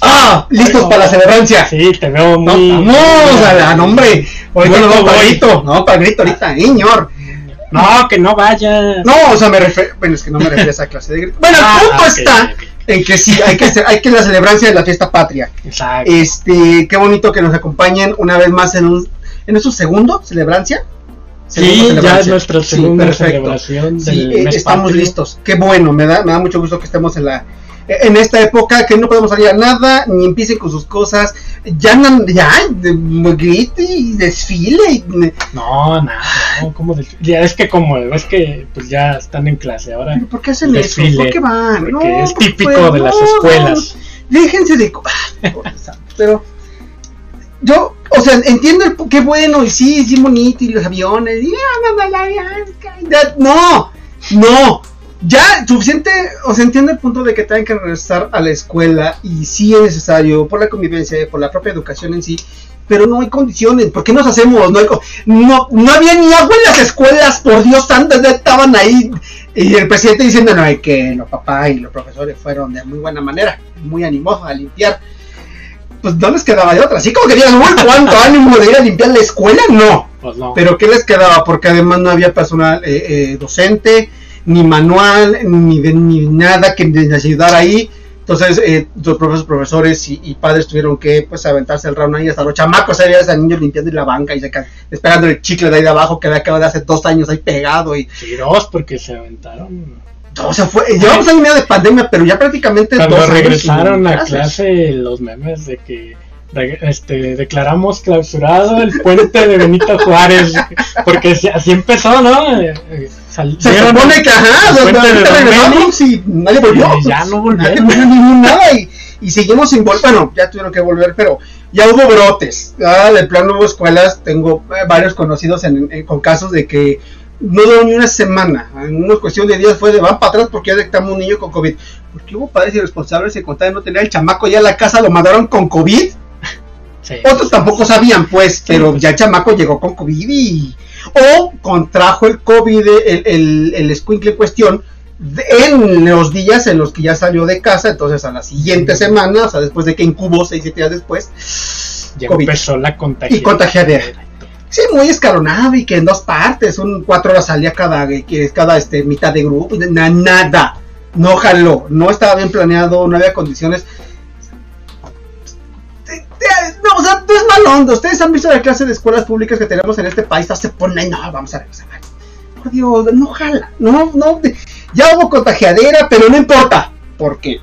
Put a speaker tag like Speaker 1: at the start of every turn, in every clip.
Speaker 1: ¡Ah! ¿Listos para la celebrancia?
Speaker 2: Sí, te veo
Speaker 1: No,
Speaker 2: muy...
Speaker 1: vamos a la nombre. Ahorita
Speaker 2: Bueno,
Speaker 1: no, para
Speaker 2: voy.
Speaker 1: grito. No, para grito ahorita, señor.
Speaker 2: No, que no vaya.
Speaker 1: No, o sea, me refiero. Bueno, es que no me refiero a esa clase de grito. Bueno,
Speaker 2: Ah,
Speaker 1: el punto
Speaker 2: ok,
Speaker 1: está en que sí, hay que, hacer- hay que la celebrancia de la fiesta patria.
Speaker 2: Exacto.
Speaker 1: Este, qué bonito que nos acompañen una vez más en un, en su segundo celebrancia.
Speaker 2: Sí, ya es nuestra
Speaker 1: Sí,
Speaker 2: segunda celebración
Speaker 1: Sí,
Speaker 2: del
Speaker 1: eh,
Speaker 2: mes
Speaker 1: estamos
Speaker 2: patrio.
Speaker 1: listos. Qué bueno, me da, me da mucho gusto que estemos en la en esta época que no podemos salir a nada, ni empiecen con sus cosas, ya ya, grite y desfile,
Speaker 2: No, nada, no, ¿cómo del- Ya es que como, es que pues ya están en clase ahora.
Speaker 1: ¿Pero ¿por qué hacen eso?
Speaker 2: Desfile,
Speaker 1: ¿Por qué van?
Speaker 2: porque
Speaker 1: No,
Speaker 2: es típico
Speaker 1: pues,
Speaker 2: de las
Speaker 1: no,
Speaker 2: escuelas.
Speaker 1: no, déjense de... Ah, Pero yo, o sea, entiendo el, qué bueno, y sí, sí, bonito, y los aviones, y... ah, no, no, no, no, no, ya, suficiente, o sea, entiendo el punto de que tengan que regresar a la escuela, y sí es necesario, por la convivencia, por la propia educación en sí, pero no hay condiciones, ¿por qué nos hacemos? No, hay no, no había ni agua en las escuelas, por Dios ya estaban ahí, y el presidente diciendo, no, hay que los papás y los profesores fueron de muy buena manera, muy animosos a limpiar, pues no les quedaba de otra, así como que digas, uy, cuánto ánimo de ir a limpiar la escuela, no,
Speaker 2: Pues no.
Speaker 1: pero ¿qué les quedaba? Porque además no había personal eh, eh, docente, ni manual, ni, de- ni nada que les ayudara ahí. Entonces, eh, los profesores, profesores y, y padres tuvieron que pues aventarse el round ahí hasta los chamacos, ahí a niños limpiando la banca y saca- esperando el chicle de ahí de abajo que había quedado de hace dos años ahí pegado. y
Speaker 2: Sí, dos, porque se aventaron.
Speaker 1: O sea, fue, llevamos año medio de pandemia, pero ya prácticamente
Speaker 2: Cuando
Speaker 1: dos
Speaker 2: regresaron a
Speaker 1: clases.
Speaker 2: clase los memes de que este, declaramos clausurado el puente de Benito Juárez, porque así- empezó, ¿no? Eh,
Speaker 1: Se supone que ajá, o sea, regresamos y nadie volvió.
Speaker 2: y ya no
Speaker 1: Nadie
Speaker 2: volvieron.
Speaker 1: volvió ningún nada y, y seguimos sin volver. Bueno, ya tuvieron que volver, pero ya hubo brotes. De plano hubo escuelas. Tengo eh, varios conocidos en- en- con casos de que no duró ni una semana. En una cuestión de días fue de van para atrás porque ya detectamos un niño con COVID. Porque hubo padres irresponsables que contaban no tener el chamaco ya en la casa, lo mandaron con COVID.
Speaker 2: Sí.
Speaker 1: Otros tampoco sabían, pues, pero ya el chamaco llegó con COVID y. O contrajo el COVID, el, el, el escuincle en cuestión, en los días en los que ya salió de casa. Entonces, a la siguiente semana, o sea, después de que incubó 6, 7 días después,
Speaker 2: Ya empezó la contagion-
Speaker 1: Y contagiadera. Sí, muy escalonado y que en dos partes, un cuatro horas salía cada, cada este, mitad de grupo, na- nada, no jaló, no estaba bien planeado, no había condiciones. Onda. Ustedes han visto la clase de escuelas públicas que tenemos en este país, se ponen, no, vamos a regresar. Por Dios, no jala, no, no, ya hubo contagiadera, pero no importa, porque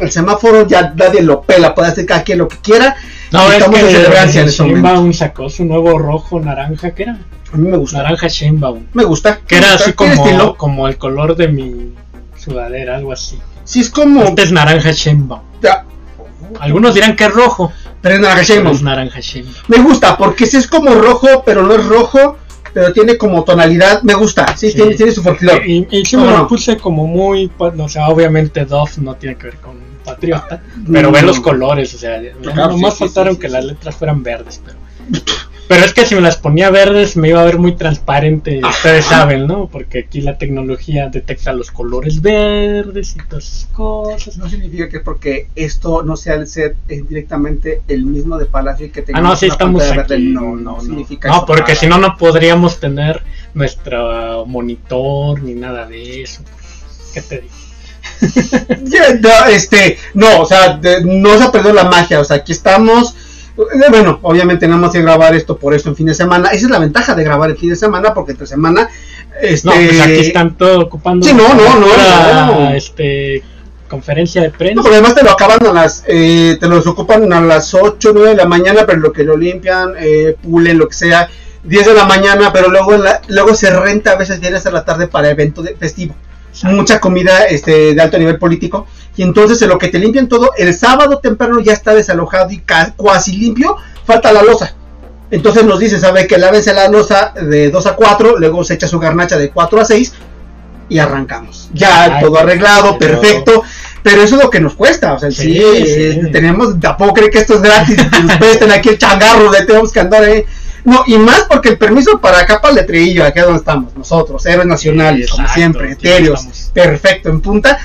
Speaker 1: el semáforo ya nadie lo pela, puede hacer cada quien lo que quiera.
Speaker 2: No, es que
Speaker 1: en este.
Speaker 2: Sheinbaum sacó su nuevo rojo naranja, ¿qué era?
Speaker 1: A mí me gusta,
Speaker 2: Naranja Sheinbaum.
Speaker 1: me gusta.
Speaker 2: Que era
Speaker 1: gusta,
Speaker 2: así como, como el color de mi sudadera, algo así.
Speaker 1: Sí, es como.
Speaker 2: Este es naranja Sheinbaum.
Speaker 1: Ya,
Speaker 2: Algunos dirán que es rojo,
Speaker 1: Pero es naranja
Speaker 2: pero
Speaker 1: Sheinbaum.
Speaker 2: es naranja Sheinbaum.
Speaker 1: Me gusta, porque si es como rojo, pero no es rojo, pero tiene como tonalidad. Me gusta, sí,
Speaker 2: Sí.
Speaker 1: Tiene, tiene su folclore.
Speaker 2: Y, y sí
Speaker 1: ¿Cómo
Speaker 2: me lo puse como muy, o sea, obviamente Dove no tiene que ver con Patriota, pero
Speaker 1: Mm.
Speaker 2: ve los colores, o sea, nomás faltaron que las letras fueran verdes, pero... Pero es que si me las ponía verdes me iba a ver muy transparente, ustedes saben, ¿no? Porque aquí la tecnología detecta los colores verdes y todas esas cosas.
Speaker 1: No significa que porque esto no sea el set es directamente el mismo de Palacio que
Speaker 2: Ah,
Speaker 1: tengamos
Speaker 2: no, sí estamos aquí.
Speaker 1: verde.
Speaker 2: No,
Speaker 1: No,
Speaker 2: no,
Speaker 1: significa
Speaker 2: No,
Speaker 1: eso
Speaker 2: porque si no, no podríamos tener nuestro monitor ni nada de eso. ¿Qué te digo?
Speaker 1: No, este, no, o sea, de- no se ha perdido la magia, o sea, aquí estamos. Eh, Bueno, obviamente tenemos que grabar esto por esto en fin de semana. Esa es la ventaja de grabar el fin de semana, porque entre semana, este,
Speaker 2: No, pues aquí están todo ocupando.
Speaker 1: Sí, no, no, no, no.
Speaker 2: Este, conferencia de
Speaker 1: No,
Speaker 2: prensa.
Speaker 1: porque además te lo acaban a las, eh, te los ocupan a las 8, 9 de la mañana, pero lo que lo limpian, eh, pulen, lo que sea, 10 de la mañana, pero luego en la- luego se renta a veces viernes a la tarde para evento de, festivo. Mucha comida este, de alto nivel político. Y entonces en lo que te limpian todo, el sábado temprano ya está desalojado y ca- cuasi limpio, falta la losa. Entonces nos dice, sabe que lávense la losa de 2 a 4, luego se echa su garnacha de 4 a 6 y arrancamos. Ya
Speaker 2: Ay,
Speaker 1: todo arreglado, perfecto. Pero eso es lo que nos cuesta, o sea, sí,
Speaker 2: Sí,
Speaker 1: eh,
Speaker 2: sí.
Speaker 1: tenemos, tampoco creen que esto es gratis, que ustedes estén aquí el changarro, de tenemos que andar ahí. No, y más porque el permiso para acá para el letrerillo, acá donde estamos, nosotros, héroes nacionales, como siempre,
Speaker 2: aquí
Speaker 1: etéreos, perfecto, en punta.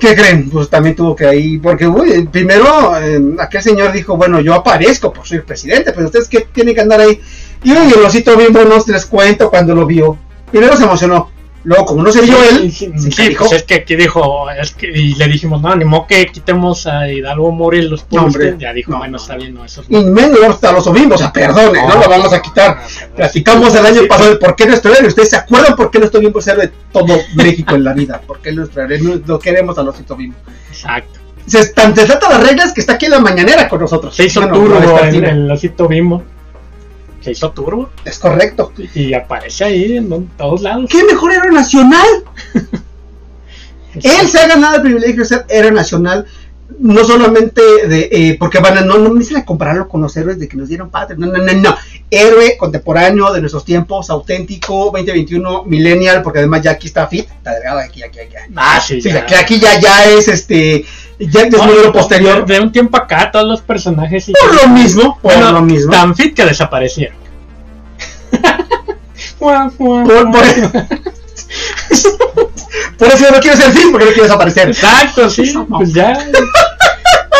Speaker 1: ¿Qué creen? Pues también tuvo que ahí, porque uy, primero eh, aquel señor dijo, bueno, yo aparezco por ser presidente, pero ustedes que tienen que andar ahí. Y uy, el osito bimbo no les cuento cuando lo vio. Primero se emocionó, luego como no se vio él,
Speaker 2: Sí,
Speaker 1: se
Speaker 2: sí, pues es que aquí dijo, es que, y le dijimos, no, ni modo que quitemos a Hidalgo Mori los
Speaker 1: No, hombre.
Speaker 2: postes. Ya dijo,
Speaker 1: No,
Speaker 2: bueno,
Speaker 1: no,
Speaker 2: está bien, no, eso es
Speaker 1: y menos hasta los obimbos, o sea, perdone, no, lo vamos a quitar. Platicamos el año pasado de por qué nuestro héroe. ¿Ustedes se acuerdan por qué nuestro bimbo es de todo México en la vida? ¿Por qué nuestro héroe? No- Lo queremos a osito bimbo.
Speaker 2: Exacto.
Speaker 1: Se, tan se trata las reglas que está aquí en la mañanera con nosotros.
Speaker 2: Se hizo
Speaker 1: Bueno,
Speaker 2: turbo el,
Speaker 1: vespertina.
Speaker 2: el osito bimbo. Se hizo turbo
Speaker 1: Es correcto.
Speaker 2: y aparece ahí en todos lados.
Speaker 1: ¿Qué mejor héroe nacional? Él se ha ganado el privilegio de ser héroe nacional, no solamente de, eh, porque van a, no, no me dicen compararlo con los héroes de que nos dieron patria, no, no, no, no, héroe contemporáneo de nuestros tiempos, auténtico, 2021, millennial, porque además ya aquí está fit, está delgado aquí, aquí, aquí.
Speaker 2: Ah, sí,
Speaker 1: Sí,
Speaker 2: ya.
Speaker 1: aquí, aquí ya, ya es este, ya es
Speaker 2: No,
Speaker 1: modelo posterior.
Speaker 2: De, de un tiempo acá, todos los personajes. sí-
Speaker 1: Por lo mismo, por
Speaker 2: Bueno,
Speaker 1: lo mismo.
Speaker 2: Tan fit que desaparecieron.
Speaker 1: Por, por,
Speaker 2: guau.
Speaker 1: por eso yo no quiero ser fit, porque no quiero desaparecer.
Speaker 2: Exacto, sí, pues ya.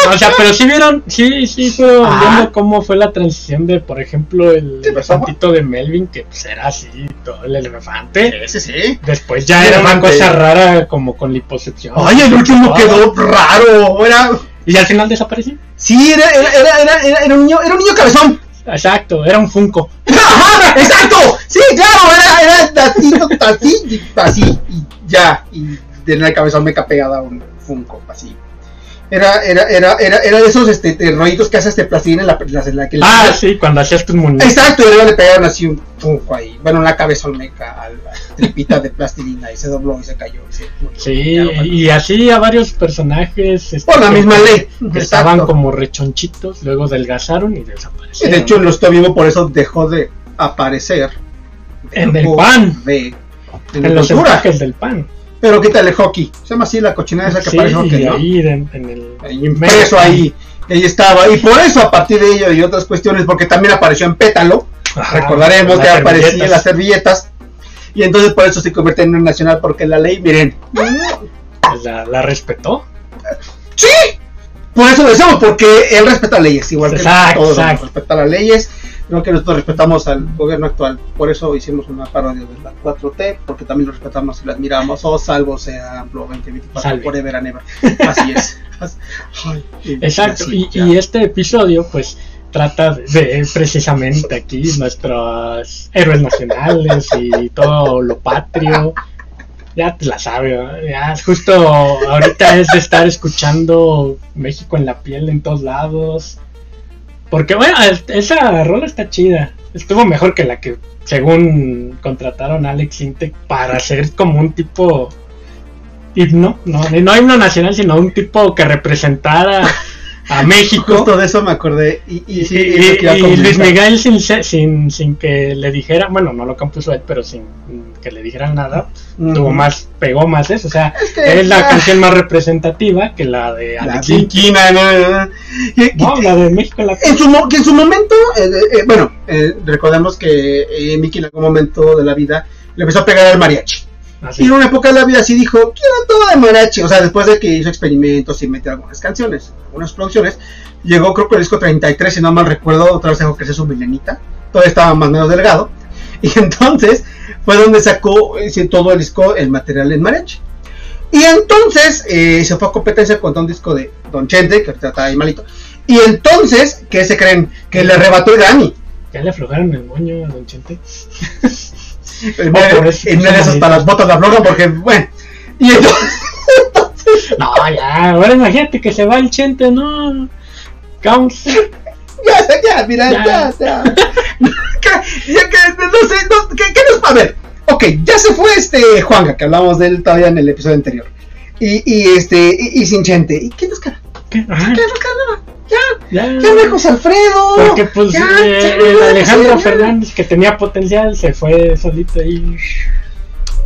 Speaker 2: O sea, pero sí vieron, sí, sí, fueron
Speaker 1: Ah.
Speaker 2: viendo cómo fue la transición de, por ejemplo, el elefantito de Melvin, que pues era así, todo el elefante.
Speaker 1: Sí, sí.
Speaker 2: Después ya
Speaker 1: Sí,
Speaker 2: era una cosa rara, como con liposucción.
Speaker 1: Ay, el último quedó raro. Era,
Speaker 2: Y al final desapareció.
Speaker 1: sí, era, era, era, era, era, era un niño, era un niño cabezón.
Speaker 2: Exacto, era un Funko.
Speaker 1: ¡Ajá! ¡Exacto! Sí, claro, era, era así, así, y así, y ya. Y en el cabezón me pegada un Funko, así. Era, era, era, era, era de esos este, de rollitos que hace este plastilina en la, en la, que le-
Speaker 2: Ah, sí, cuando hacías tus muñecos.
Speaker 1: Exacto, y luego le pegaron así un Funko ahí. Bueno, una cabezón meca a la tripita de plastilina y se dobló y se cayó. y se.
Speaker 2: Sí,
Speaker 1: bueno.
Speaker 2: y así a varios personajes. este,
Speaker 1: Por la misma ley.
Speaker 2: que estaban como rechonchitos, luego adelgazaron y
Speaker 1: Y
Speaker 2: desaparecieron.
Speaker 1: de hecho, en los vivo por eso dejó de aparecer.
Speaker 2: En el pan.
Speaker 1: de- en,
Speaker 2: en los del pan.
Speaker 1: Pero quítale hockey. Se llama así la cochinada esa que
Speaker 2: Sí,
Speaker 1: parece hockey, ¿no?
Speaker 2: ahí en, en el
Speaker 1: Ahí impreso ahí. Ahí estaba. Y por eso, a partir de ello y otras cuestiones, porque también apareció en pétalo.
Speaker 2: Ajá,
Speaker 1: recordaremos que aparecía en las servilletas. Y entonces por eso se convierte en un nacional, porque la ley, miren.
Speaker 2: La, la respetó.
Speaker 1: ¡Sí! Por eso lo decimos, porque él respeta leyes, igual que
Speaker 2: Exacto,
Speaker 1: todos respeta las leyes, no que nosotros respetamos al gobierno actual. Por eso hicimos una parodia de la 4T, porque también lo respetamos y lo admiramos. O salvo sea AMLO 2024,
Speaker 2: Salve.
Speaker 1: forever and ever. Así es. Ay,
Speaker 2: Exacto,
Speaker 1: así,
Speaker 2: y, y este episodio pues trata de precisamente aquí nuestros héroes nacionales y todo lo patrio. Ya te la sabe, ¿no? ya justo ahorita es de estar escuchando México en la piel en todos lados. Porque bueno, es- esa rola está chida. Estuvo mejor que la que según contrataron a Alex Intec para hacer como un tipo himno, no, no himno nacional, sino un tipo que representara a México.
Speaker 1: Justo de eso me acordé. Y, y,
Speaker 2: Y,
Speaker 1: sí,
Speaker 2: y- Luis. Miguel sin, sin, sin que le dijera, bueno, no lo compuso él, pero sin que le dijeran nada, tuvo más, pegó más eso. O sea,
Speaker 1: Es que,
Speaker 2: es la
Speaker 1: ah,
Speaker 2: canción más representativa que la de
Speaker 1: La
Speaker 2: Intec.
Speaker 1: Viquina, no, no,
Speaker 2: la de México en la
Speaker 1: En su, que en su momento, eh, eh, bueno, eh, recordemos que Mickey en algún momento de la vida le empezó a pegar al mariachi.
Speaker 2: Así.
Speaker 1: Y en una época de la vida sí dijo, quiero todo de mariachi. O sea, después de que hizo experimentos y metió algunas canciones, algunas producciones, llegó creo que el disco 33, si no mal recuerdo, otra vez dejó crecer su milenita. Todavía estaba más o menos delgado. Y entonces fue donde sacó eh, sí, todo el disco, el material en mariachi. Y entonces eh, se fue a competencia contra un disco de Don Chente, que ahorita está ahí malito. Y entonces, ¿qué se creen? Que le arrebató el Grammy.
Speaker 2: Ya le aflojaron el moño a Don Chente.
Speaker 1: Vez
Speaker 2: por eso,
Speaker 1: en vez de eso hasta las botas la aflojan porque, bueno. Y entonces,
Speaker 2: No, ya, ahora imagínate que se va el Chente, no. Vamos.
Speaker 1: ya, ya, mira,
Speaker 2: Ya.
Speaker 1: ya, ya. Que- ya que, no sé, no, ¿qué, qué nos a ver? Ok, ya se fue este Juanga, que hablamos de él todavía en el episodio anterior. Y, y este, y, y sin Chente. ¿Y qué nos queda?
Speaker 2: ¿Qué?
Speaker 1: ¿Qué nos queda? Ya, hay José Alfredo.
Speaker 2: Porque pues
Speaker 1: Ya,
Speaker 2: eh,
Speaker 1: ya,
Speaker 2: el Alejandro. Fernández que tenía potencial se fue solito ahí.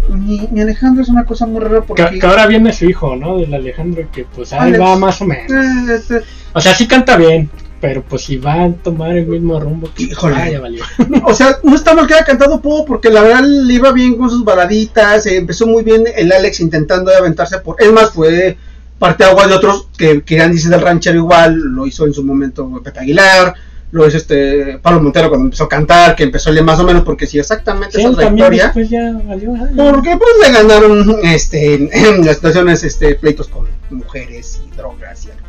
Speaker 1: Mi, mi Alejandro es una cosa muy rara porque.
Speaker 2: Que, que ahora viene su hijo, ¿no? Del Alejandro que pues ahí
Speaker 1: Alex.
Speaker 2: va más o menos.
Speaker 1: Este,
Speaker 2: O sea, sí canta bien, pero pues si va a tomar el mismo rumbo, pues,
Speaker 1: Híjole.
Speaker 2: ah, ya valió.
Speaker 1: O sea, no está mal que haya cantado Poe, porque la verdad le iba bien con sus baladitas, eh, empezó muy bien el Alex intentando aventarse por... Es más, fue parte agua de otros que querían dice del ranchero igual, lo hizo en su momento Pepe Aguilar, lo hizo este Pablo Montero cuando empezó a cantar, que empezó el más o menos porque sí exactamente
Speaker 2: Sí,
Speaker 1: esa trayectoria.
Speaker 2: ya valió. ay,
Speaker 1: Porque pues le ganaron este en las situaciones este pleitos con mujeres y drogas y alcohol.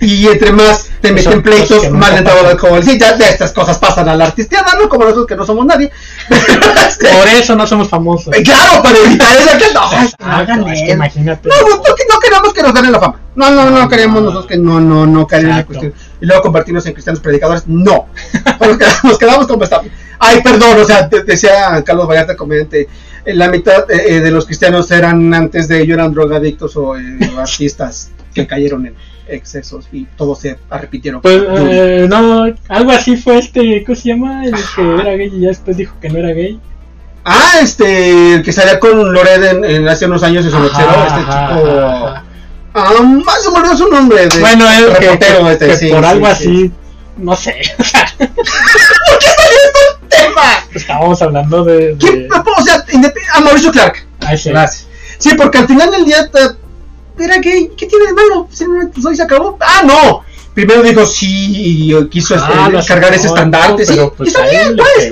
Speaker 1: Y entre más te meten pleitos, más le entraba el
Speaker 2: pasan.
Speaker 1: alcohol. Sí, ya de estas cosas pasan a la artisteada, ¿no? Como nosotros que no somos nadie. Este,
Speaker 2: Por eso no somos famosos.
Speaker 1: eh, claro, para evitar eso que no, hagan
Speaker 2: es que imagínate.
Speaker 1: No, no, no, queremos que nos ganen la fama. No, no, no queremos nosotros que no, no, no caer en
Speaker 2: Exacto.
Speaker 1: cuestión. Y luego convertirnos en cristianos predicadores. No. Nos quedamos, como estamos. Ay, perdón, o sea, decía Carlos Vallarta, comediante, eh, la mitad eh, eh, de los cristianos eran antes de ello eran drogadictos o eh, artistas que cayeron en excesos y todos se repitieron.
Speaker 2: Pues eh, no, algo así fue este, ¿cómo se llama? El que era gay y ya después dijo que no era gay.
Speaker 1: Ah, este, el que salía con Lored en, en hace unos años en su noticiero,
Speaker 2: Ajá,
Speaker 1: este chico. Ah, más se me olvidó su nombre. de-
Speaker 2: Bueno,
Speaker 1: reportero
Speaker 2: que-
Speaker 1: este,
Speaker 2: que
Speaker 1: sí,
Speaker 2: por
Speaker 1: sí,
Speaker 2: algo
Speaker 1: sí.
Speaker 2: así, no sé.
Speaker 1: tema.
Speaker 2: Estábamos hablando de. De-
Speaker 1: O sea, a Mauricio Clark.
Speaker 2: Ay, sí.
Speaker 1: Gracias. Sí, porque al final del día era gay. ¿Qué tiene de malo? Simplemente pues, se acabó. Ah, no. Primero dijo sí y quiso este,
Speaker 2: Ah, lo
Speaker 1: cargar ese estandarte. Sí,
Speaker 2: pues
Speaker 1: bien, pues.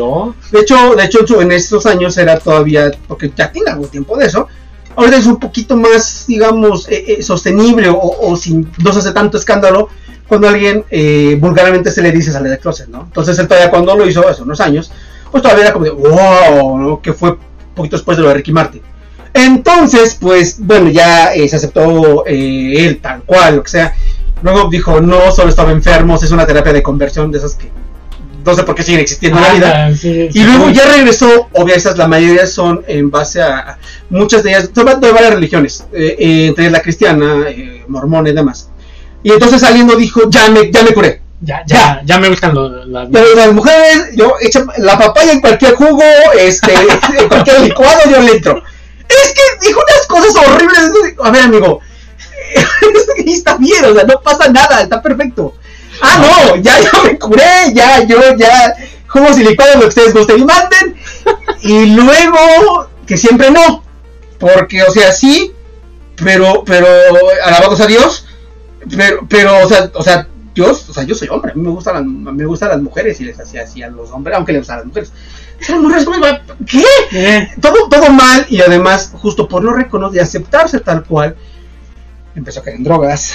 Speaker 1: De hecho, de hecho en, estos años era todavía, porque ya tiene algún tiempo de eso, ahorita es un poquito más, digamos, eh, eh, sostenible o, o sin, no se hace tanto escándalo cuando alguien eh, vulgarmente se le dice sale de closet, ¿no? Entonces él todavía cuando lo hizo hace unos años, pues todavía era como de, wow, ¿no? Que fue poquito después de lo de Ricky Martin. Entonces, pues, bueno, ya eh, se aceptó eh, él tal cual, lo que sea. Luego dijo, no, solo estaba enfermo, es una terapia de conversión de esas que no sé por qué siguen existiendo en la vida.
Speaker 2: Sí,
Speaker 1: Y
Speaker 2: sí.
Speaker 1: luego ya regresó, obvio, esas la mayoría son en base a, a muchas de ellas, son de varias religiones, eh, eh, entre ellas la cristiana, eh, mormona y demás. Y entonces saliendo dijo, ya me, ya me curé.
Speaker 2: Ya, ya, ya me gustan los, las.
Speaker 1: Pero las mujeres, yo echo la papaya en cualquier jugo, este, en cualquier licuado, yo le entro. Es que dijo unas cosas horribles. A ver, amigo, está bien, o sea, no pasa nada, está perfecto. Ah, no, ya, ya me curé, ya, yo, ya, jugos y licuados, lo que ustedes gusten y manden. Y luego, que siempre no, porque, o sea, sí, pero, pero, alabados a Dios, pero, pero, o sea, o sea, Dios, o sea, yo soy hombre, a mí me gustan las, me gustan las mujeres y les hacía así a los hombres, aunque les gustan las mujeres. ¿Qué?
Speaker 2: Eh,
Speaker 1: Todo, todo mal y además, justo por no reconocer y aceptarse tal cual, empezó a caer en drogas,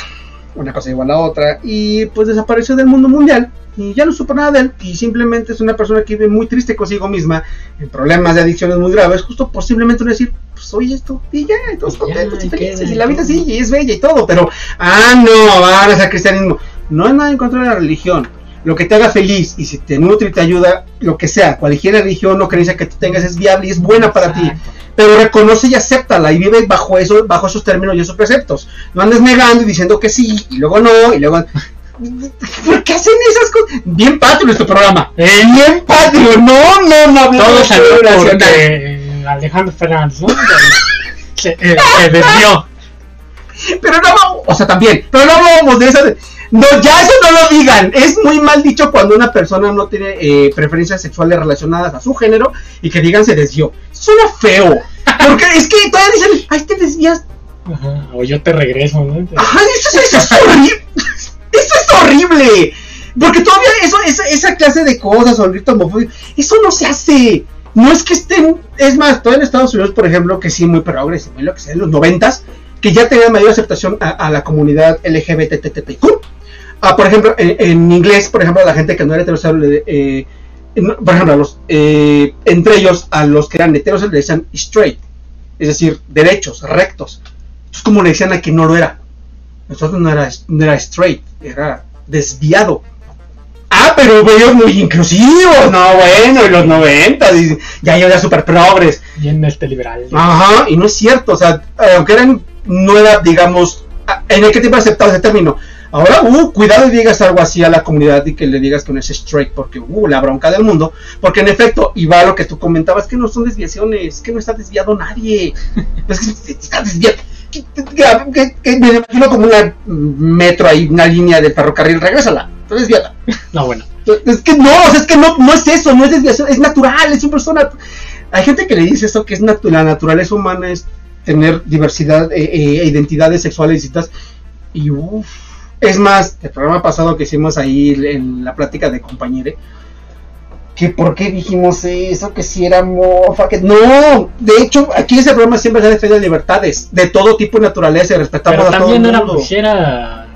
Speaker 1: una cosa igual a la otra, y pues desapareció del mundo mundial y ya no supo nada de él y simplemente es una persona que vive muy triste consigo misma, en problemas de adicciones muy graves, justo por simplemente no decir, pues soy esto y ya, y todos contentos y felices, y la vida sigue y es bella y todo, pero, ah, no, van a ser cristianismo. No es nada en contra de la religión. Lo que te haga feliz y si te nutre y te ayuda, lo que sea, cualquier religión o creencia que tú tengas es viable y es buena para ti pero reconoce y acéptala y vive bajo eso, bajo esos términos y esos preceptos. No andes negando y diciendo que sí, y luego no, y luego. ¿Por qué hacen esas cosas? Bien patrio nuestro programa.
Speaker 2: Eh,
Speaker 1: Bien patrio, no, no, no
Speaker 2: todo salió porque eh, Alejandro Fernández, ¿no? Se, eh, se desvió.
Speaker 1: Pero no vamos, o sea, también, pero no vamos de esas. No, ya eso no lo digan. Es muy mal dicho cuando una persona no tiene eh, preferencias sexuales relacionadas a su género y que digan se desvió. Suena feo. Porque es que todavía dicen, ay, te desvías
Speaker 2: Ajá, o yo te regreso, ¿no?
Speaker 1: Ay, eso, es- eso es horrible. Eso es horrible. Porque todavía eso, esa, esa clase de cosas, o el homofóbico, eso no se hace. No es que estén. Es más, todavía en Estados Unidos, por ejemplo, que sí, muy progresivo, muy lo que sea, en los noventas, que ya tenía mayor aceptación a, a la comunidad LGBTTTQ. Ah, por ejemplo, en, en inglés, por ejemplo, la gente que no era heterosexual, le- eh, por ejemplo, a los, eh, entre ellos, a los que eran heterosexuales le decían straight, es decir, derechos, rectos. Es como le decían a quien no lo era. Nosotros no era, no era straight, era desviado. Ah, pero ellos muy inclusivos, no, bueno, en los 90, y ya yo era super progres.
Speaker 2: Bien este liberal.
Speaker 1: Ajá, y no es cierto, o sea, aunque eran, no era, digamos, a- en aquel tiempo aceptado ese término. Ahora, uh, cuidado y digas algo así a la comunidad y que le digas que no es straight, porque, uh, la bronca del mundo. Porque en efecto, y va lo que tú comentabas, que no son desviaciones, que no está desviado nadie. Es que está desviado. Que, que- que- me imagino como una metro ahí, una línea de ferrocarril, regrésala, está desviada.
Speaker 2: No, bueno.
Speaker 1: Es que no, es que no, no es eso, no es desviación, es natural, es un persona. Hay gente que le dice eso que es natu- la naturaleza humana es tener diversidad e identidades sexuales distintas. Y uff, es más, el programa pasado que hicimos ahí en la plática de compañere, que por qué dijimos eso, que si era mofa, que no, de hecho, aquí ese programa siempre se defendido libertades, de todo tipo de naturaleza, y respetamos
Speaker 2: Pero
Speaker 1: a todo
Speaker 2: también
Speaker 1: el
Speaker 2: era,
Speaker 1: mundo.
Speaker 2: pues, era,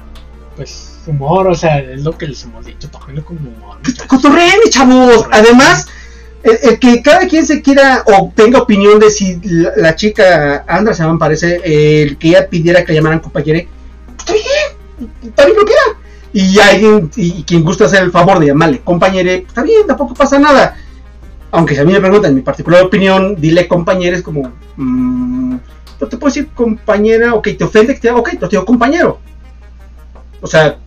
Speaker 2: pues, humor, o sea, es lo que les hemos dicho, tómenlo como humor.
Speaker 1: Cotorreen, chavos. Además, el, el que cada quien se quiera o tenga opinión de si la, la chica Andra se me parece, el que ella pidiera que la llamaran compañere, está bien, lo que era. Y alguien, y quien gusta hacer el favor de llamarle compañere, está bien, tampoco pasa nada. Aunque si a mí me preguntan mi particular opinión, dile compañero, es como, mm, no te puedo decir compañera, ok, te ofende que te ok, te digo compañero. O sea,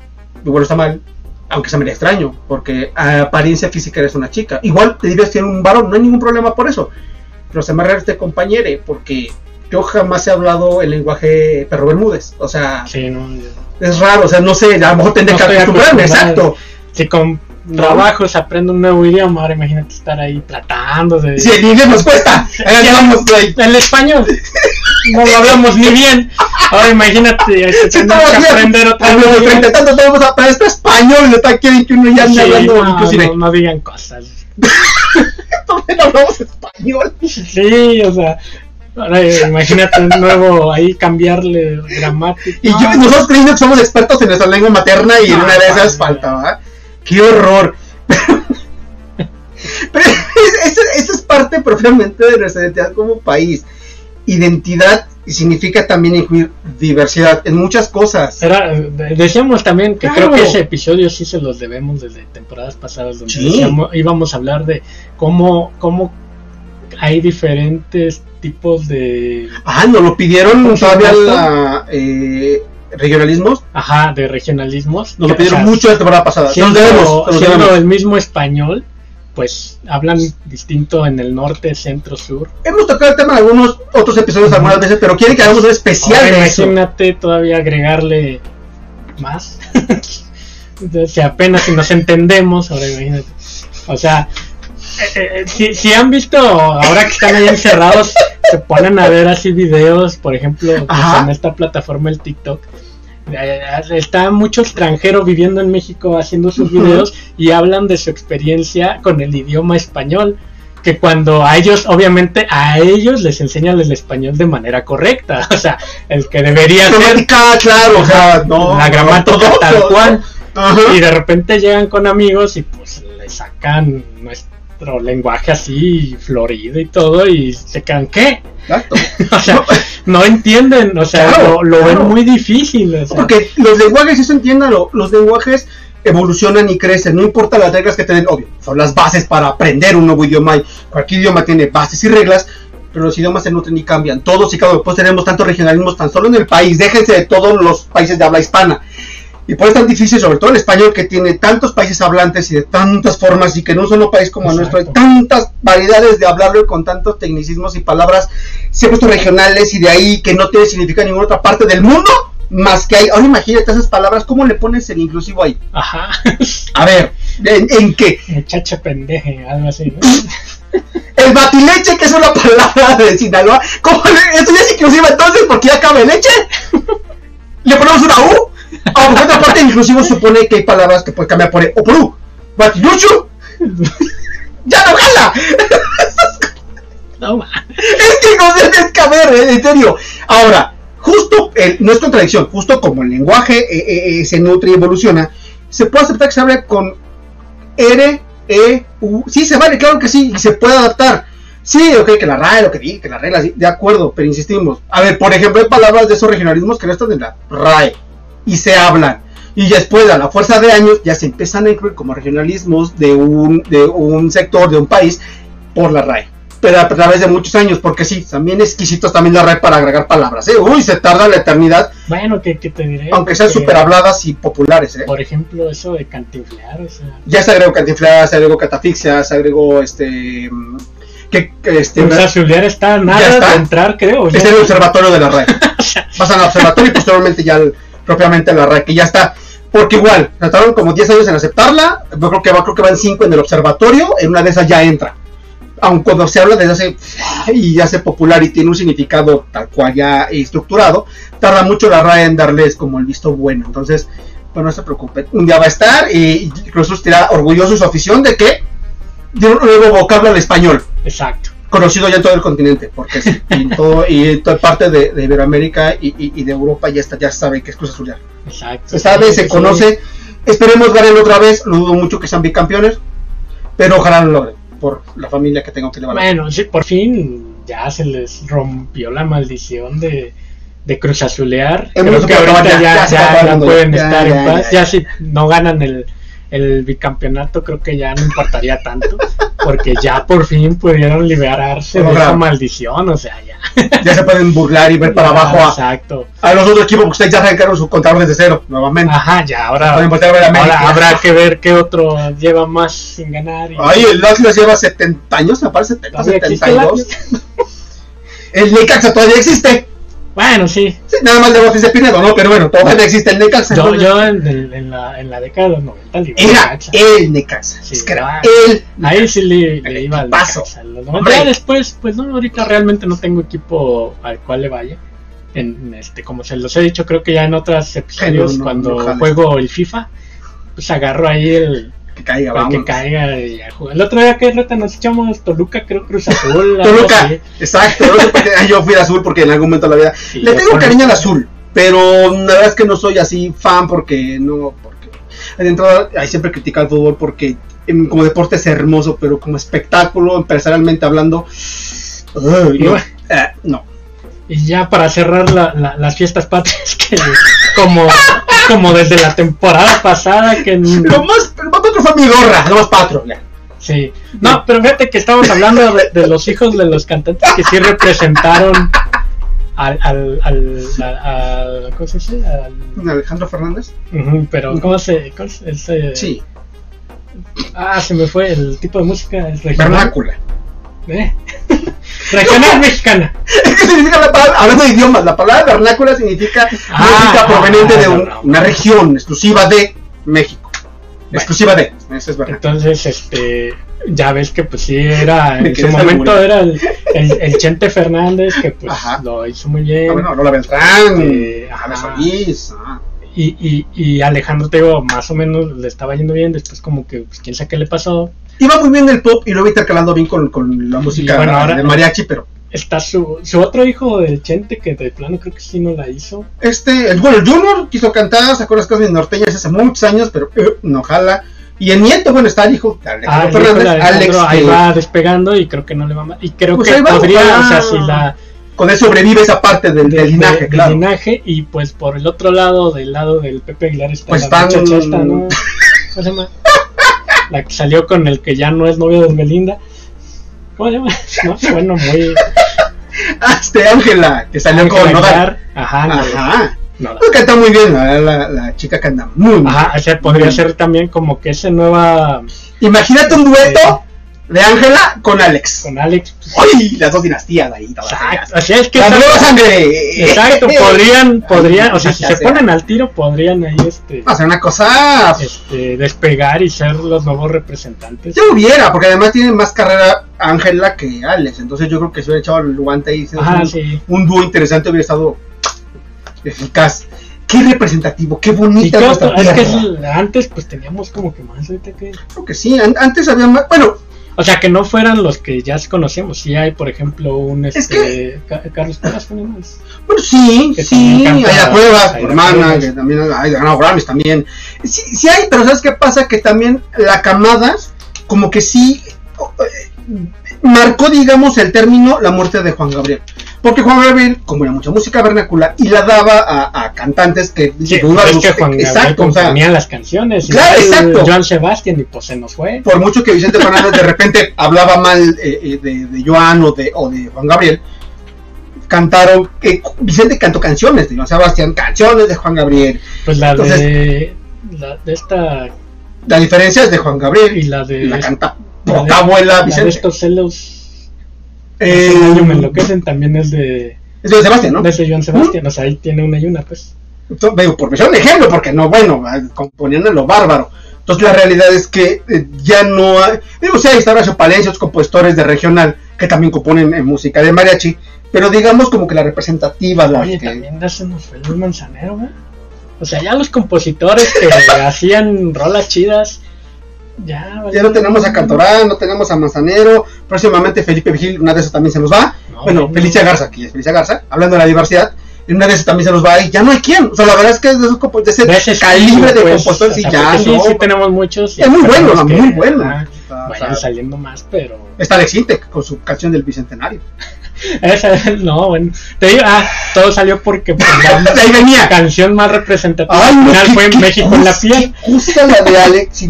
Speaker 1: igual está mal, aunque sea medio extraño, porque a apariencia física eres una chica. Igual te dirías que eres un varón, no hay ningún problema por eso. Pero se me raro este compañere, porque yo jamás he hablado el lenguaje perro Bermúdez. O sea,
Speaker 2: Sí, no, yo-
Speaker 1: es raro, o sea, no sé, a lo mejor tendré
Speaker 2: No
Speaker 1: que acostumbrarme, exacto.
Speaker 2: si con trabajo se aprende un nuevo idioma, ahora imagínate estar ahí tratando de...
Speaker 1: Si el inglés nos cuesta, vamos, güey.
Speaker 2: El español no lo hablamos ni bien. Ahora imagínate
Speaker 1: Si
Speaker 2: tener
Speaker 1: estamos
Speaker 2: que aprender otra
Speaker 1: a los
Speaker 2: vez.
Speaker 1: treinta tantos tenemos a este español, y está quieren que uno ya ande
Speaker 2: Sí,
Speaker 1: hablando
Speaker 2: no,
Speaker 1: inclusive.
Speaker 2: no, no digan cosas.
Speaker 1: Todavía no hablamos español.
Speaker 2: Sí, o sea, ahora eh, imagínate un nuevo ahí cambiarle gramática.
Speaker 1: Y yo,
Speaker 2: No,
Speaker 1: nosotros creyendo que somos expertos en nuestra lengua materna y en una de esas
Speaker 2: vale.
Speaker 1: falta, ¿verdad? ¡Qué horror! Pero eso, eso es parte propiamente de nuestra identidad como país. Identidad significa también incluir diversidad en muchas cosas.
Speaker 2: Era, decíamos también que
Speaker 1: Claro.
Speaker 2: creo que ese episodio sí se los debemos desde temporadas pasadas donde
Speaker 1: Sí.
Speaker 2: decíamos- íbamos a hablar de cómo, cómo hay diferentes tipos de
Speaker 1: Ah, nos lo pidieron
Speaker 2: ¿Cómo se
Speaker 1: todavía la eh, regionalismos.
Speaker 2: ajá de regionalismos
Speaker 1: Nos lo
Speaker 2: O
Speaker 1: pidieron
Speaker 2: sea,
Speaker 1: mucho la temporada pasada. Nos
Speaker 2: siendo,
Speaker 1: debemos, nos
Speaker 2: siendo
Speaker 1: debemos.
Speaker 2: el mismo español pues hablan distinto en el norte centro sur
Speaker 1: Hemos tocado el tema en algunos otros episodios algunas veces, pero quieren que hagamos un especial
Speaker 2: Ahora
Speaker 1: de eso.
Speaker 2: imagínate todavía agregarle más. si apenas si nos entendemos, ahora imagínate. O sea, eh, si, si han visto, ahora que están ahí encerrados, se ponen a ver así videos, por ejemplo, pues, en esta plataforma, el TikTok. eh, Está mucho extranjero viviendo en México haciendo sus videos y hablan de su experiencia con el idioma español que cuando a ellos, obviamente, a ellos les enseñan el español de manera correcta, o sea, el que debería ser
Speaker 1: claro, o sea, no.
Speaker 2: la gramática
Speaker 1: no,
Speaker 2: tal cual, y de repente llegan con amigos y pues le sacan nuestro lenguaje así florido y todo y se quedan, ¿qué?
Speaker 1: Exacto.
Speaker 2: O sea, no entienden, o sea,
Speaker 1: Claro,
Speaker 2: lo, lo
Speaker 1: claro.
Speaker 2: ven muy difícil, o sea,
Speaker 1: Porque los lenguajes, eso entiéndalo, los lenguajes evolucionan y crecen, no importa las reglas que te den, obvio, son las bases para aprender un nuevo idioma y cualquier idioma tiene bases y reglas, pero los idiomas se nutren y cambian, todos y cada uno, pues tenemos tantos regionalismos tan solo en el país, déjense de todos los países de habla hispana. Y por eso es tan difícil, sobre todo el español, que tiene tantos países hablantes y de tantas formas, y que en un solo país como el nuestro hay tantas variedades de hablarlo y con tantos tecnicismos y palabras siempre regionales y de ahí que no tiene significado en ninguna otra parte del mundo más que hay. Ahora imagínate esas palabras, ¿cómo le pones el inclusivo ahí?
Speaker 2: ajá,
Speaker 1: A ver, ¿en, en qué?
Speaker 2: muchacha pendeje, algo así, ¿no?
Speaker 1: El batileche, que es una palabra de Sinaloa, ¿cómo le, esto ya es inclusivo entonces porque ya cabe leche? ¿Le ponemos una U? O por otra parte, inclusivo supone que hay palabras que puede cambiar por o por U. Batilucho, ya no jala.
Speaker 2: No, ma.
Speaker 1: Es que no debes caber, eh, en serio. Ahora, justo, eh, no es contradicción, justo como el lenguaje eh, eh, se nutre y evoluciona, se puede aceptar que se hable con R, E, U. Sí, se vale, claro que sí, y se puede adaptar. Sí, ok, que la RAE, lo que di, que las reglas, sí, de acuerdo, pero insistimos. A ver, por ejemplo, hay palabras de esos regionalismos que no están en la RAE y se hablan. Y después, a la fuerza de años, ya se empiezan a incluir como regionalismos de un, de un sector, de un país, por la RAE. Pero a través de muchos años, porque sí, también exquisitos también la RAE para agregar palabras. ¿eh? Uy, se tarda la eternidad,
Speaker 2: Bueno, ¿qué, qué te diré?
Speaker 1: aunque sean súper habladas y populares. ¿eh?
Speaker 2: Por ejemplo, eso de cantinflear, o sea,
Speaker 1: Ya se agregó cantinflada, se agregó catafixia, se agregó este. Que, este.
Speaker 2: Zuliar está nada
Speaker 1: está.
Speaker 2: de entrar, creo.
Speaker 1: es
Speaker 2: ya.
Speaker 1: el observatorio de la RAE. Pasan al observatorio y posteriormente ya al- propiamente la RAE, que ya está. Porque igual, trataron como 10 años en aceptarla. Yo creo que va, creo que van 5 en el observatorio. En una de esas ya entra. aun cuando se habla desde hace y ya se popular y tiene un significado tal cual ya estructurado, tarda mucho la RAE en darles como el visto bueno. Entonces, pues no se preocupen, un día va a estar y incluso estará orgulloso su afición de que dio un nuevo vocablo al español,
Speaker 2: Exacto.
Speaker 1: Conocido ya en todo el continente, porque sí, y, en todo, y en toda parte de, de Iberoamérica y, y- y de Europa ya está, ya sabe que es Cruz Azul.
Speaker 2: Exacto.
Speaker 1: Se sabe,
Speaker 2: Sí,
Speaker 1: se
Speaker 2: sí.
Speaker 1: conoce. Esperemos ganen otra vez. Lo dudo mucho que sean bicampeones. Pero ojalá lo logren. Por la familia que tengo que llevar.
Speaker 2: Bueno, sí, por fin ya se les rompió la maldición de, de Cruz Azulear. Creo que ahorita
Speaker 1: ya,
Speaker 2: ya,
Speaker 1: ya
Speaker 2: ya-
Speaker 1: acabando,
Speaker 2: pueden estar en paz.
Speaker 1: ya.
Speaker 2: si no ganan el, el bicampeonato, creo que ya no importaría tanto. Porque ya por fin pudieron liberarse de esa maldición. O sea, ya.
Speaker 1: Ya se pueden burlar y ver para abajo a,
Speaker 2: Exacto.
Speaker 1: a los otros equipos. Porque ustedes ya arrancaron su contador desde cero. Nuevamente.
Speaker 2: Ajá, ya ahora.
Speaker 1: Pueden voltear a ver a América.
Speaker 2: Ahora habrá que ver qué otro lleva más sin ganar. y-
Speaker 1: Ay, el Atlas lleva 70 años. Me parece 70,
Speaker 2: ¿Todavía existe el
Speaker 1: 72. El Necaxa todavía existe.
Speaker 2: Bueno, sí.
Speaker 1: Sí, nada más de Botis de Pinedo, ¿no? Pero bueno, todavía existe el Necaxa.
Speaker 2: Yo,
Speaker 1: entonces-
Speaker 2: yo en, el- en la, en la década de los 90 le iba
Speaker 1: Era
Speaker 2: Necaxa.
Speaker 1: el Necaxa.
Speaker 2: Sí,
Speaker 1: es que era
Speaker 2: ah,
Speaker 1: el.
Speaker 2: Ahí sí le, iba al
Speaker 1: equipazo.
Speaker 2: Necaxa. Los 90.
Speaker 1: Hombre.
Speaker 2: Ya después, pues no, ahorita realmente no tengo equipo al cual le vaya. En, este, como se los he dicho, creo que ya en otros episodios,
Speaker 1: no, no,
Speaker 2: cuando
Speaker 1: no
Speaker 2: juego el FIFA, pues agarro ahí el,
Speaker 1: Que caiga,
Speaker 2: el que
Speaker 1: vamos.
Speaker 2: caiga y. El otro día que reta nos echamos Toluca, creo Cruz Azul.
Speaker 1: Toluca,
Speaker 2: así.
Speaker 1: exacto. no ah, yo fui azul porque en algún momento de la vida.
Speaker 2: Sí,
Speaker 1: Le tengo cariño al azul, pero la verdad es que no soy así fan porque no. porque De entrada, ahí siempre critica el fútbol porque em, como deporte es hermoso, pero como espectáculo, empresarialmente hablando. ay,
Speaker 2: Y
Speaker 1: no,
Speaker 2: bueno.
Speaker 1: eh, no.
Speaker 2: Y ya para cerrar la- la- las fiestas patrias, que como, como desde la temporada pasada, que
Speaker 1: Lo más, lo más patro fue mi gorra, lo más patro. ya.
Speaker 2: Sí. No, pero fíjate que estamos hablando de, de los hijos de los cantantes que sí representaron al. al, al, ¿Cómo se dice? Al-
Speaker 1: Alejandro Fernández.
Speaker 2: pero, ¿cómo se.? Cómo se ese-
Speaker 1: Sí,
Speaker 2: Ah, se me fue el tipo de música.
Speaker 1: Vernácula.
Speaker 2: ¿Eh? regional mexicana.
Speaker 1: ¿Qué significa la palabra? Hablando de idiomas, la palabra vernácula significa
Speaker 2: Ah,
Speaker 1: música proveniente de
Speaker 2: no,
Speaker 1: un-
Speaker 2: no.
Speaker 1: una región exclusiva de México. Exclusiva de. Eso es verdad.
Speaker 2: Entonces, este. Ya ves que, pues sí, era. En su momento era el, el, el Chente Fernández, que pues
Speaker 1: Ajá.
Speaker 2: lo hizo muy bien.
Speaker 1: Ah, bueno, Lola Beltrán, Ana
Speaker 2: ajá.
Speaker 1: Solís. ah.
Speaker 2: Y, y, y Alejandro, te digo, más o menos le estaba yendo bien. Después, como que, pues, quién sabe qué le pasó.
Speaker 1: Iba muy bien el pop y lo iba intercalando bien con, con la música
Speaker 2: bueno, ahora-
Speaker 1: de mariachi, pero
Speaker 2: Está su, su otro hijo del Chente, que de plano creo que sí no la hizo.
Speaker 1: este, el bueno, el Junior quiso cantar, sacó las cosas norteñas hace muchos años, pero eh, no jala. Y el nieto, bueno, está el hijo de
Speaker 2: Ah,
Speaker 1: Alejandro
Speaker 2: de Alejandro
Speaker 1: Alex,
Speaker 2: ahí
Speaker 1: que
Speaker 2: va despegando y creo que no le va mal. Y creo
Speaker 1: Pues
Speaker 2: que
Speaker 1: va,
Speaker 2: podría, o sea, si la.
Speaker 1: con él sobrevive esa parte del, del
Speaker 2: de-
Speaker 1: linaje,
Speaker 2: del
Speaker 1: claro.
Speaker 2: linaje, y pues por el otro lado, del lado del Pepe Aguilar está
Speaker 1: Pues
Speaker 2: la
Speaker 1: están-
Speaker 2: muchacha esta, ¿no? ¿Cómo se llama? La que salió con el que ya no es novio de Belinda. ¿Cómo se llama? No, bueno, muy.
Speaker 1: Ah, este Ángela, que salió
Speaker 2: Ángela
Speaker 1: con.
Speaker 2: Aguilar. Ajá, no,
Speaker 1: Ajá.
Speaker 2: no,
Speaker 1: Pues canta muy bien, la, la, la chica canta muy bien.
Speaker 2: Ajá, o sea, podría ser también como que esa nueva
Speaker 1: Imagínate un dueto de Ángela con Alex.
Speaker 2: con Alex. pues,
Speaker 1: ¡Ay! Las dos dinastías ahí. todas
Speaker 2: Exacto, o sea, es que
Speaker 1: La nueva sangre.
Speaker 2: exacto, podrían, podrían, o sea, si se ponen al tiro, podrían ahí este,
Speaker 1: ser una cosa.
Speaker 2: este despegar y ser los nuevos representantes.
Speaker 1: Yo hubiera, porque además tiene más carrera Ángela que Alex. Entonces yo creo que si hubiera echado el guante ahí,
Speaker 2: Ajá,
Speaker 1: un,
Speaker 2: sí.
Speaker 1: un dúo interesante hubiera estado eficaz. Qué representativo, qué bonita
Speaker 2: es que antes pues teníamos como que más
Speaker 1: Creo que sí, an- antes había más. Bueno,
Speaker 2: o sea que no fueran los que ya conocemos si hay por ejemplo un
Speaker 1: Es
Speaker 2: este Ca- Carlos Cuevas fue uno, es-
Speaker 1: Bueno, sí,
Speaker 2: Que
Speaker 1: sí, hay la prueba, hermana, que también hay ganado Grammys también. Sí, sí hay, pero ¿sabes qué pasa? Que también la camada, como que sí, eh, marcó, digamos, el término la muerte de Juan Gabriel. Porque Juan Gabriel, como era mucha música vernacular, y la daba a, a cantantes que...
Speaker 2: Sí,
Speaker 1: una
Speaker 2: es que Juan Gabriel
Speaker 1: exacto, o sea,
Speaker 2: componía las canciones y
Speaker 1: Claro,
Speaker 2: el
Speaker 1: exacto.
Speaker 2: Joan Sebastián y pues se nos fue
Speaker 1: por mucho que Vicente Fernández de repente hablaba mal eh, eh, de, de Joan o de, o de Juan Gabriel, cantaron, eh, Vicente cantó canciones de Joan Sebastián, canciones de Juan Gabriel.
Speaker 2: pues la
Speaker 1: Entonces-
Speaker 2: de la de esta
Speaker 1: La diferencia es de Juan Gabriel
Speaker 2: y la de
Speaker 1: la canta poca abuela
Speaker 2: la de
Speaker 1: Vicente.
Speaker 2: estos celos
Speaker 1: Eh,
Speaker 2: año me enloquecen también es de
Speaker 1: es de Sebastián, ¿no?
Speaker 2: de ese Joan Sebastián o sea ahí tiene una y una pues
Speaker 1: Entonces, digo, por mencionar un ejemplo, porque no, bueno, componían en lo bárbaro. Entonces la realidad es que eh, ya no hay, o sea, está Horacio Palencia, otros compositores de regional que también componen en música de mariachi, pero digamos como que la representativa, la
Speaker 2: Oye,
Speaker 1: que-
Speaker 2: también se nos fue Luis Manzanero, güey. O sea, ya los compositores que hacían rolas chidas, ya...
Speaker 1: ya no tenemos a Cantorán, no tenemos a Manzanero, próximamente Felipe Vigil, una de esas también se nos va,
Speaker 2: No,
Speaker 1: bueno,
Speaker 2: no.
Speaker 1: Felicia Garza, aquí es Felicia Garza, hablando de la diversidad, en una de esas también se nos va y ya no hay quien, o sea, la verdad es que de, esos de ese
Speaker 2: De ese
Speaker 1: calibre de
Speaker 2: pues,
Speaker 1: compositores y
Speaker 2: o sea,
Speaker 1: ya,
Speaker 2: sí,
Speaker 1: no,
Speaker 2: sí tenemos muchos.
Speaker 1: Es muy bueno, muy bueno.
Speaker 2: ah,
Speaker 1: O sea,
Speaker 2: vayan saliendo más, pero...
Speaker 1: Está Alex Intec con su canción del Bicentenario.
Speaker 2: Esa, no, bueno. Te digo, ah, todo salió porque pues, la
Speaker 1: ahí venía.
Speaker 2: canción más representativa
Speaker 1: Ay, no,
Speaker 2: final fue
Speaker 1: qué
Speaker 2: México en la piel.
Speaker 1: qué Justa la de Alex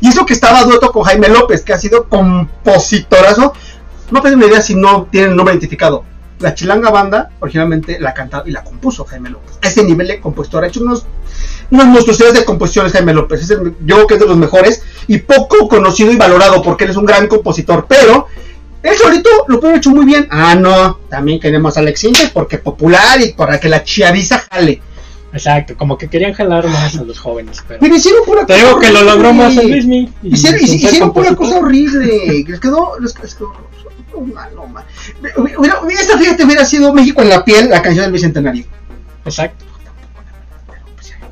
Speaker 1: Y eso que estaba dueto con Jaime López, que ha sido compositorazo. No tengo ni idea si no tiene el nombre identificado. La Chilanga Banda originalmente la cantaba y la compuso Jaime López. A ese nivel de compositor. Ha hecho unos, unas monstruosidades de composiciones Jaime López. Es el- yo creo que es de los mejores y poco conocido y valorado porque él es un gran compositor. Pero él solito lo puede hecho muy bien. Ah, no. También queremos a Alex Intec porque popular y para que la chiaviza jale.
Speaker 2: Exacto, como que querían jalar más a los jóvenes, pero...
Speaker 1: Pero hicieron pura
Speaker 2: Te digo que lo
Speaker 1: horrible.
Speaker 2: logró más el Luismi. y
Speaker 1: Hicieron, hicieron pura cosa horrible. Les quedó. Les quedó no, mal, esta fíjate hubiera sido México en la piel, la canción del bicentenario.
Speaker 2: Exacto.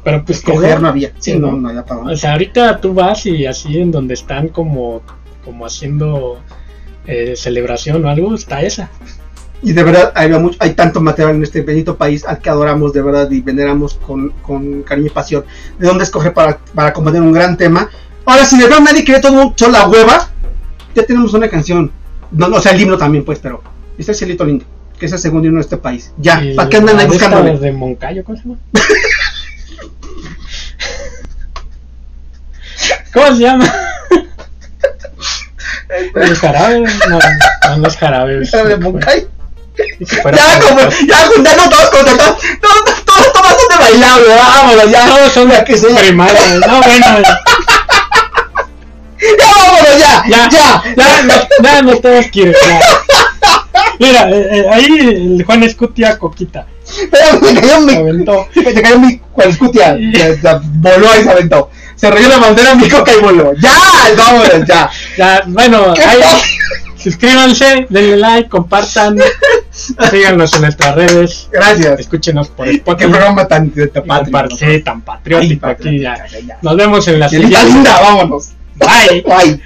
Speaker 2: Pero pues quedó.
Speaker 1: no había. Sí,
Speaker 2: Sí,
Speaker 1: no,
Speaker 2: ¿no?
Speaker 1: no había para
Speaker 2: O sea, ahorita tú vas y así en donde están como, como haciendo eh, celebración o algo, está esa.
Speaker 1: Y de verdad, hay, mucho, hay tanto material en este bendito país al que adoramos de verdad y veneramos con, con cariño y pasión. De dónde escoger para, para componer un gran tema. Ahora, si de verdad nadie quiere todo mucho la hueva, ya tenemos una canción. No, no, o sea, el himno también, pues, pero. Está el cielito lindo, que es el segundo himno de este país. Ya, ¿para qué andan ahí buscándole?
Speaker 2: de Moncayo, ¿cómo se llama? ¿Cómo se llama? ¿El jarabe? No, no, no es jarabe.
Speaker 1: de
Speaker 2: fuera
Speaker 1: Ya, como, ya juntando todos con todos, todos, todos, todos son de bailable, vámonos, ya,
Speaker 2: Todos son
Speaker 1: ya que sea.
Speaker 2: primarios. No, bueno,
Speaker 1: Ya, vámonos, ya,
Speaker 2: ya,
Speaker 1: ya,
Speaker 2: ya, no, ya no todos quieren. ya. Mira, eh, eh, ahí el Juan Escutia Coquita.
Speaker 1: Pero me cayó
Speaker 2: Se
Speaker 1: mi,
Speaker 2: aventó.
Speaker 1: me cayó mi cualescutia, ya, ya, voló y se aventó. Se rayó la bandera mi coca y voló. Ya, vámonos, ya.
Speaker 2: Ya, bueno,
Speaker 1: ¿Qué
Speaker 2: ahí, suscríbanse, denle like, compartan, síganos en nuestras redes,
Speaker 1: Gracias.
Speaker 2: escúchenos por
Speaker 1: Qué
Speaker 2: Spotify.
Speaker 1: programa tan
Speaker 2: compar- sí, tan patriótico aquí ya.
Speaker 1: ya.
Speaker 2: Nos vemos en la siguiente.
Speaker 1: vámonos.
Speaker 2: Bye.
Speaker 1: Bye.